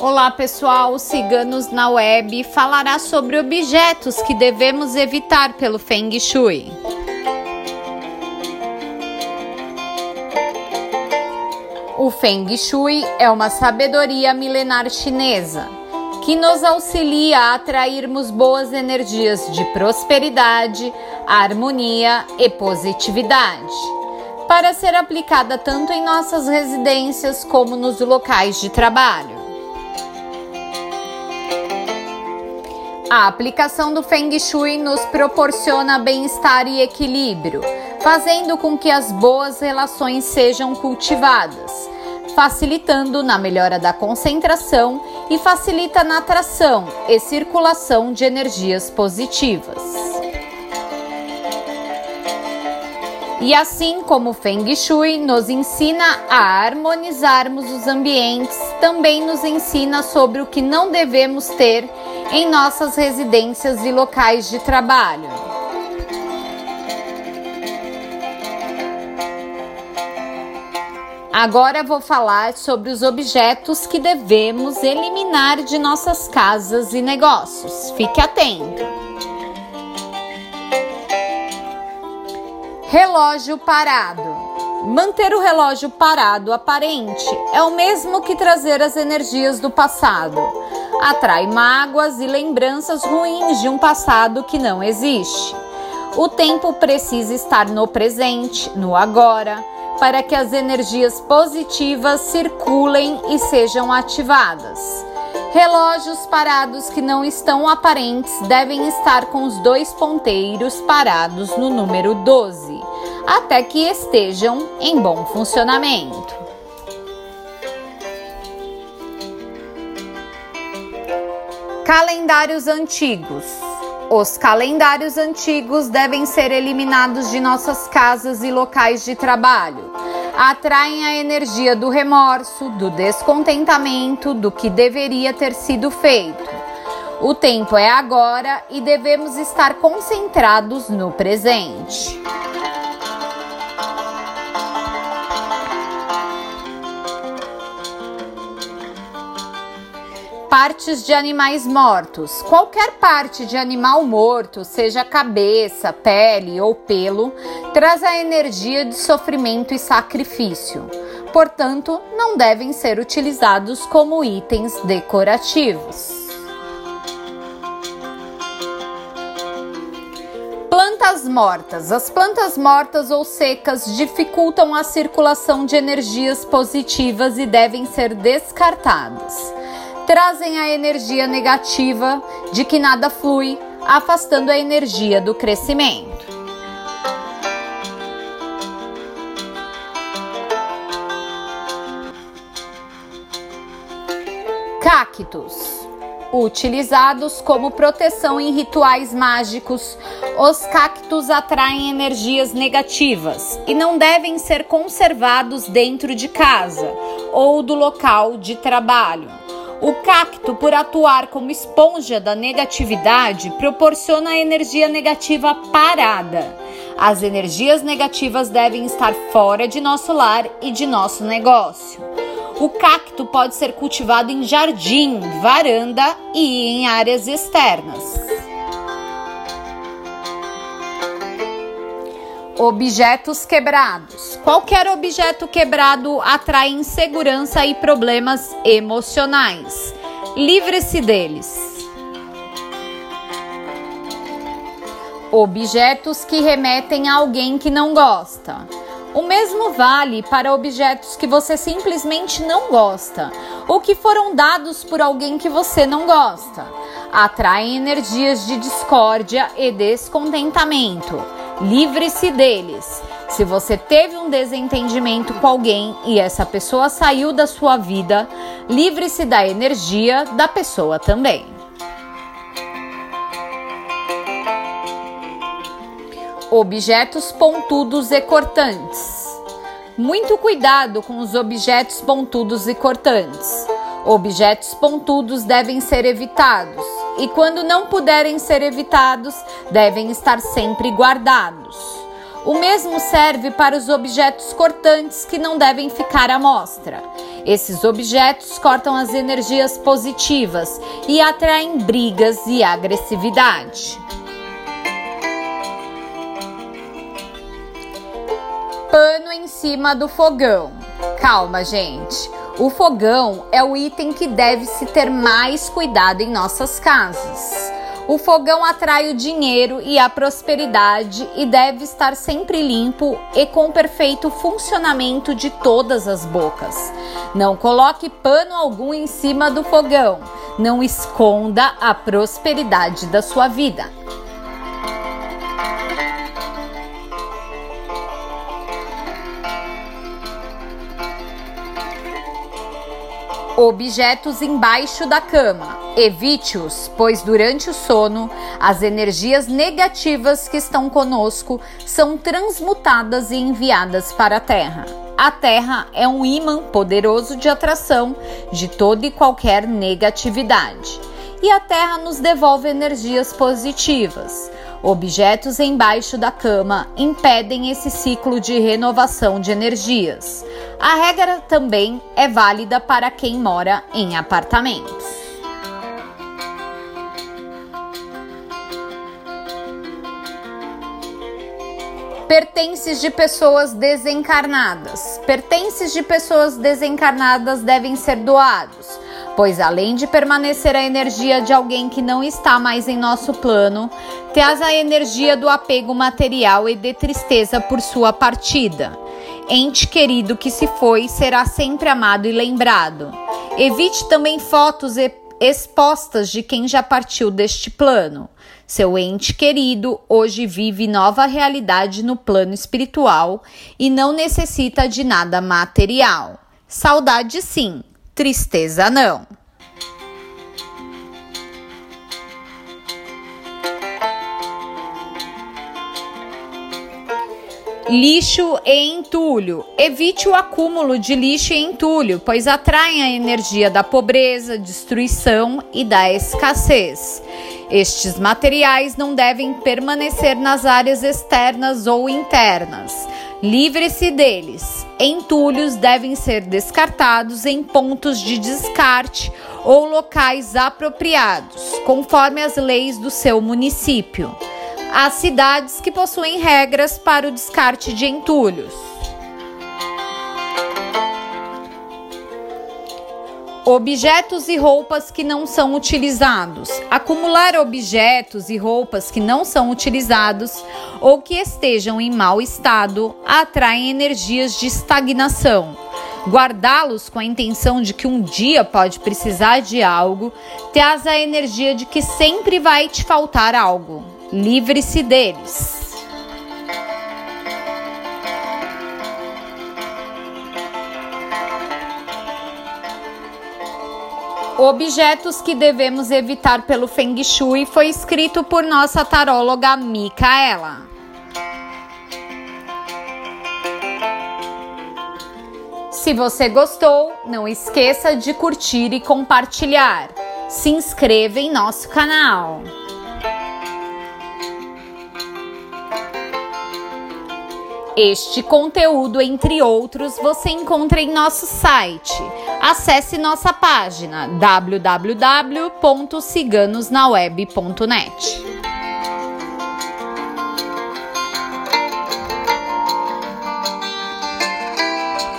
Olá pessoal, Ciganos na Web falará sobre objetos que devemos evitar pelo Feng Shui. O Feng Shui é uma sabedoria milenar chinesa que nos auxilia a atrairmos boas energias de prosperidade, harmonia e positividade, para ser aplicada tanto em nossas residências como nos locais de trabalho. A aplicação do Feng Shui nos proporciona bem-estar e equilíbrio, fazendo com que as boas relações sejam cultivadas, facilitando na melhora da concentração e facilita na atração e circulação de energias positivas. E assim como o Feng Shui nos ensina a harmonizarmos os ambientes, também nos ensina sobre o que não devemos ter em nossas residências e locais de trabalho. Agora vou falar sobre os objetos que devemos eliminar de nossas casas e negócios. Fique atento. Relógio parado. Manter o relógio parado aparente é o mesmo que trazer as energias do passado atrai mágoas e lembranças ruins de um passado que não existe. O tempo precisa estar no presente, no agora, para que as energias positivas circulem e sejam ativadas. Relógios parados que não estão aparentes devem estar com os dois ponteiros parados no número 12, até que estejam em bom funcionamento. Calendários antigos. Os calendários antigos devem ser eliminados de nossas casas e locais de trabalho. Atraem a energia do remorso, do descontentamento, do que deveria ter sido feito. O tempo é agora e devemos estar concentrados no presente. Partes de animais mortos. Qualquer parte de animal morto, seja cabeça, pele ou pelo, traz a energia de sofrimento e sacrifício. Portanto, não devem ser utilizados como itens decorativos. Plantas mortas. As plantas mortas ou secas dificultam a circulação de energias positivas e devem ser descartadas trazem a energia negativa de que nada flui, afastando a energia do crescimento. Cactos. Utilizados como proteção em rituais mágicos, os cactos atraem energias negativas e não devem ser conservados dentro de casa ou do local de trabalho. O cacto, por atuar como esponja da negatividade, proporciona energia negativa parada. As energias negativas devem estar fora de nosso lar e de nosso negócio. O cacto pode ser cultivado em jardim, varanda e em áreas externas. Objetos quebrados. Qualquer objeto quebrado atrai insegurança e problemas emocionais. Livre-se deles. Objetos que remetem a alguém que não gosta. O mesmo vale para objetos que você simplesmente não gosta ou que foram dados por alguém que você não gosta. Atraem energias de discórdia e descontentamento Livre-se deles. Se você teve um desentendimento com alguém e essa pessoa saiu da sua vida, livre-se da energia da pessoa também. Objetos pontudos e cortantes. Muito cuidado com os objetos pontudos e cortantes. Objetos pontudos devem ser evitados e, quando não puderem ser evitados, devem estar sempre guardados. O mesmo serve para os objetos cortantes que não devem ficar à mostra. Esses objetos cortam as energias positivas e atraem brigas e agressividade. Pano em cima do fogão. Calma, gente. O fogão é o item que deve se ter mais cuidado em nossas casas. O fogão atrai o dinheiro e a prosperidade e deve estar sempre limpo e com perfeito funcionamento de todas as bocas. Não coloque pano algum em cima do fogão. Não esconda a prosperidade da sua vida. Objetos embaixo da cama. Evite-os, pois durante o sono, as energias negativas que estão conosco são transmutadas e enviadas para a Terra. A Terra é um imã poderoso de atração de toda e qualquer negatividade. E a Terra nos devolve energias positivas. Objetos embaixo da cama impedem esse ciclo de renovação de energias. A regra também é válida para quem mora em apartamentos. Pertences de pessoas desencarnadas. Pertences de pessoas desencarnadas devem ser doados pois além de permanecer a energia de alguém que não está mais em nosso plano, traz a energia do apego material e de tristeza por sua partida. Ente querido que se foi será sempre amado e lembrado. Evite também fotos expostas de quem já partiu deste plano. Seu ente querido hoje vive nova realidade no plano espiritual e não necessita de nada material. Saudade sim, tristeza não. Lixo e entulho. Evite o acúmulo de lixo e entulho, pois atraem a energia da pobreza, destruição e da escassez. Estes materiais não devem permanecer nas áreas externas ou internas. Livre-se deles. Entulhos devem ser descartados em pontos de descarte ou locais apropriados, conforme as leis do seu município. Há cidades que possuem regras para o descarte de entulhos. Objetos e roupas que não são utilizados. Acumular objetos e roupas que não são utilizados ou que estejam em mau estado atraem energias de estagnação. Guardá-los com a intenção de que um dia pode precisar de algo traz a energia de que sempre vai te faltar algo. Livre-se deles. Objetos que devemos evitar pelo Feng Shui foi escrito por nossa taróloga Micaela. Se você gostou, não esqueça de curtir e compartilhar. Se inscreva em nosso canal. Este conteúdo, entre outros, você encontra em nosso site. Acesse nossa página www.ciganosnaweb.net.